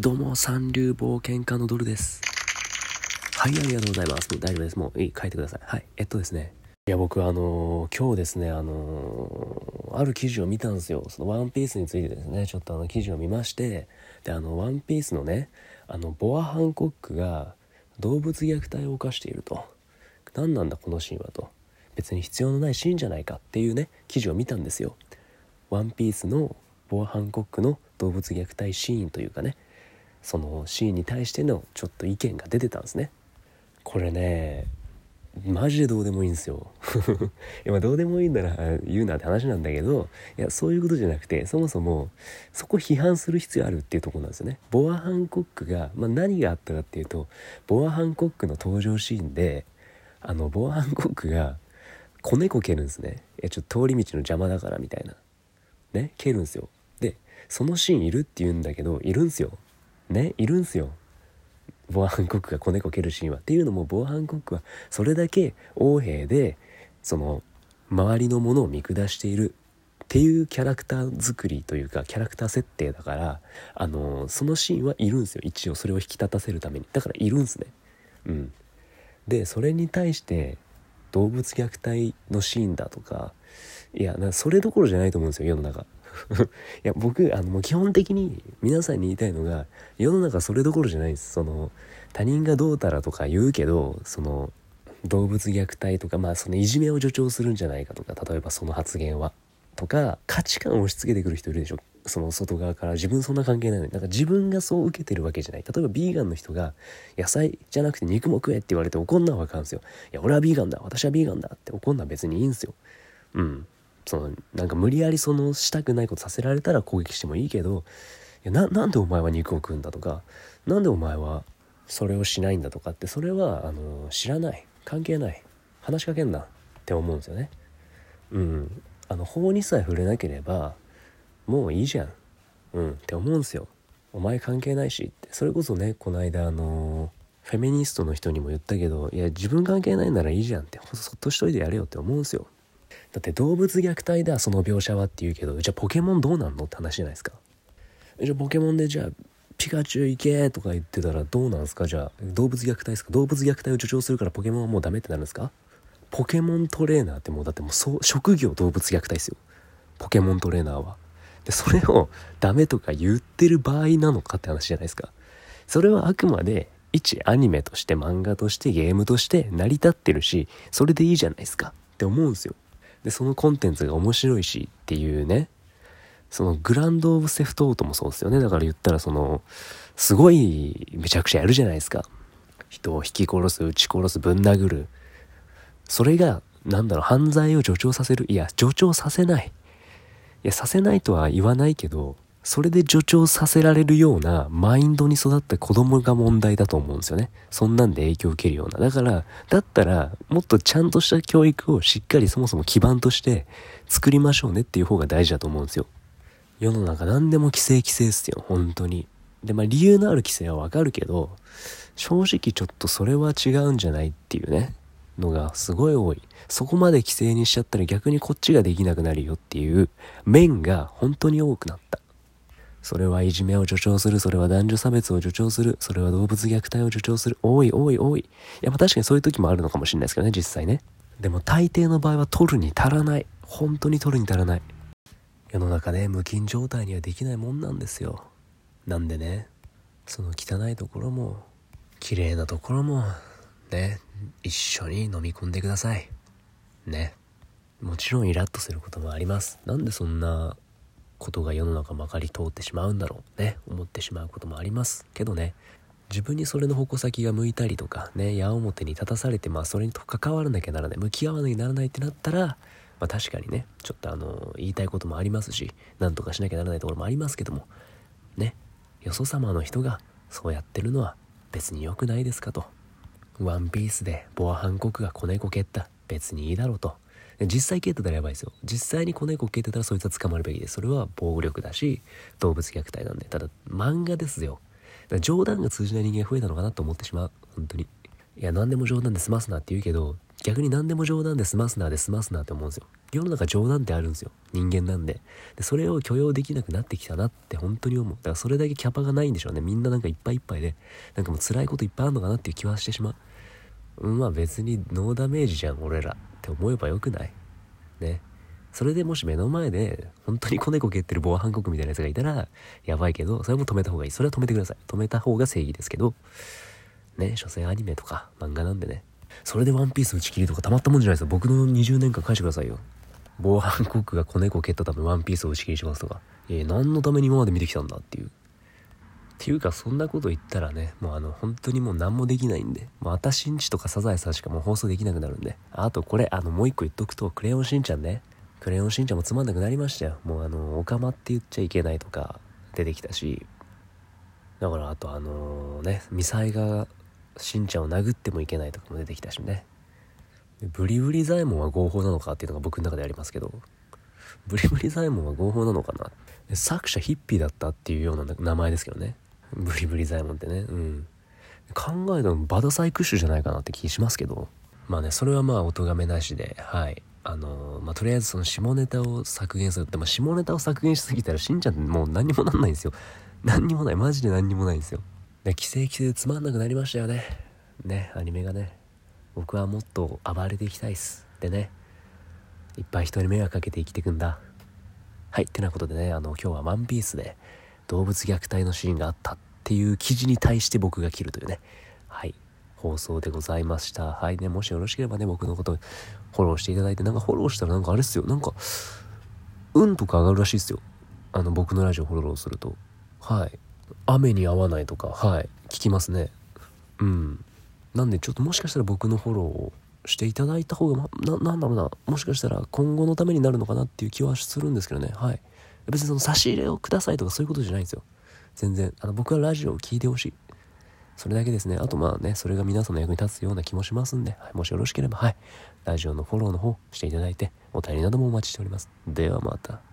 どうも、三流冒険家のドルです。はい、ありがとうございます。大丈夫です。もういい、書いてください。はい、えっとですね。いや、僕、あのー今日ですね、あのーある記事を見たんですよ。そのワンピースについてですね、ちょっとあの記事を見まして、で、あの、ワンピースのね、あの、ボア・ハンコックが動物虐待を犯していると。何なんだ、このシーンはと。別に必要のないシーンじゃないかっていうね、記事を見たんですよ。ワンピースのボア・ハンコックの動物虐待シーンというかねそのシーンに対してのちょっと意見が出てたんですね。これねマジでどうでもいいんですよ。いやどうでもいいんなら言うなって話なんだけどいやそういうことじゃなくてそもそもそこ批判する必要あるっていうところなんですよね。ボア・ハンコックが、まあ、何があったかっていうとボア・ハンコックの登場シーンであのボア・ハンコックが子猫蹴るんですね。いやちょっと通り道の邪魔だからみたいな。ね蹴るんですよ。でそのシーンいるって言うんだけどいるんすよ。ねいるんすよ。ボアハンコックが子猫蹴るシーンは。っていうのもボアハンコックはそれだけ横兵でその周りのものを見下しているっていうキャラクター作りというかキャラクター設定だからあのそのシーンはいるんすよ。一応それを引き立たせるために。だからいるんすね。うん。でそれに対して動物虐待のシーンだとかいやそれどころじゃないと思うんですよ世の中。いや僕あのもう基本的に皆さんに言いたいのが世の中それどころじゃないです。その他人がどうたらとか言うけどその動物虐待とかまあそのいじめを助長するんじゃないかとか例えばその発言はとか価値観を押し付けてくる人いるでしょ。その外側から自分そんな関係ないのに。なんか自分がそう受けてるわけじゃない。例えばビーガンの人が野菜じゃなくて肉も食えって言われて怒んのはわかるんすよ。いや俺はビーガンだ私はビーガンだって怒んのは別にいいんすよ。うん。そのなんか無理やりそのしたくないことさせられたら攻撃してもいいけどいやななんでお前は肉を食うんだとかなんでお前はそれをしないんだとかってそれはあの知らない。関係ない。話しかけんなって思うんですよね。うん。あの法にさえ触れなければもういいじゃん。うんって思うんすよ。お前関係ないしって。それこそねこの間あのフェミニストの人にも言ったけどいや自分関係ないならいいじゃんって。そっとしといてやれよって思うんすよ。だって動物虐待だその描写はって言うけどじゃあポケモンどうなんのって話じゃないですか。じゃあポケモンでじゃあピカチュウ行けとか言ってたらどうなんすか？じゃあ動物虐待ですか？動物虐待を助長するからポケモンはもうダメってなるんですか？ポケモントレーナーってもうだってもうそう職業動物虐待ですよ。ポケモントレーナーは。でそれをダメとか言ってる場合なのかって話じゃないですか。それはあくまで一アニメとして漫画としてゲームとして成り立ってるしそれでいいじゃないですかって思うんですよ。でそのコンテンツが面白いしっていうねそのグランド・オブ・セフト・オートもそうですよね。だから言ったらそのすごいめちゃくちゃやるじゃないですか。人を引き殺す撃ち殺すぶん殴る。それが何だろう犯罪を助長させる。いや助長させない。いやさせないとは言わないけどそれで助長させられるようなマインドに育った子供が問題だと思うんですよね。そんなんで影響を受けるような。だからだったらもっとちゃんとした教育をしっかりそもそも基盤として作りましょうねっていう方が大事だと思うんですよ。世の中何でも規制規制っすよ。本当に。でまあ理由のある規制はわかるけど正直ちょっとそれは違うんじゃないっていうね。のがすごい多い。そこまで規制にしちゃったら逆にこっちができなくなるよっていう面が本当に多くなった。それはいじめを助長する。それは男女差別を助長する。それは動物虐待を助長する。多い多い多い。いやまあ確かにそういう時もあるのかもしれないですけどね実際ね。でも大抵の場合は取るに足らない。本当に取るに足らない。世の中ね無菌状態にはできないもんなんですよ。なんでねその汚いところも綺麗なところもね一緒に飲み込んでください。ね。もちろんイラッとすることもあります。なんでそんなことが世の中まかり通ってしまうんだろうね。思ってしまうこともありますけどね。自分にそれの矛先が向いたりとかね矢面に立たされてまあそれに関わらなきゃならない向き合わなきゃならないってなったらまあ確かにねちょっとあの言いたいこともありますし何とかしなきゃならないところもありますけどもねよそ様の人がそうやってるのは別に良くないですかと。ワンピースでボアハンコクが子猫蹴った別にいいだろうと。実際蹴ってたらやばいですよ。実際に子猫蹴ってたらそいつは捕まるべきです。それは暴力だし動物虐待なんで。ただ漫画ですよ。冗談が通じない人間が増えたのかなと思ってしまう。本当に。いや何でも冗談で済ますなって言うけど逆に何でも冗談で済ますなで済ますなって思うんですよ。世の中冗談ってあるんですよ。人間なんで。でそれを許容できなくなってきたなって本当に思う。だからそれだけキャパがないんでしょうね。みんななんかいっぱいいっぱいでなんかもう辛いこといっぱいあるのかなっていう気はしてしまう。うんまあ別にノーダメージじゃん俺ら。って思えばよくない？ね。それでもし目の前で本当に子猫蹴ってる防犯国みたいなやつがいたらやばいけどそれも止めた方がいい。それは止めてください。止めた方が正義ですけど。ね。所詮アニメとか漫画なんでね。それでワンピース打ち切りとかたまったもんじゃないですよ。僕の20年間返してくださいよ。防犯国が子猫蹴ったためワンピースを打ち切りしますとか。えー、何のために今まで見てきたんだっていう。ていうかそんなこと言ったらねもうあの本当にもう何もできないんでもう私んちとかサザエさんしかもう放送できなくなるんであとこれあのもう一個言っとくとクレヨンしんちゃんねクレヨンしんちゃんもつまんなくなりましたよ。もうあのオカマって言っちゃいけないとか出てきたし。だからあとあのねミサイがしんちゃんを殴ってもいけないとかも出てきたしね。ブリブリ左衛門は合法なのかっていうのが僕の中でありますけどブリブリ左衛門は合法なのかな。作者ヒッピーだったっていうような名前ですけどね。ブリブリ左衛門ってね。うん。考えたのバダサイクッシュじゃないかなって気しますけど。まあねそれはまあお咎めなしではい。あのー、まあ、とりあえずその下ネタを削減するって、まあ、下ネタを削減しすぎたらしんちゃんってもう何にもなんないんですよ。何にもない。マジで何にもないんですよ。で規制規制でつまんなくなりましたよね。ねアニメがね。僕はもっと暴れていきたいっす。でねいっぱい人に迷惑かけて生きていくんだ。はいってなことでねあの今日は「ワンピースで動物虐待のシーンがあったっていう記事に対して僕が切るというね。はい。放送でございました。はい。ねもしよろしければね僕のことフォローしていただいてなんかフォローしたらなんかあれっすよ。なんか運とか上がるらしいっすよ。あの僕のラジオフォローすると。はい。雨に合わないとか。はい。聞きますね。うん。なんでちょっともしかしたら僕のフォローをしていただいた方が、ま、ななんだろうな。もしかしたら今後のためになるのかなっていう気はするんですけどね。はい。別にその差し入れをくださいとかそういうことじゃないんですよ。全然。あの僕はラジオを聴いてほしい。それだけですね。あとまあねそれが皆さんの役に立つような気もしますんで、はい、もしよろしければ。はい。ラジオのフォローの方していただいてお便りなどもお待ちしております。ではまた。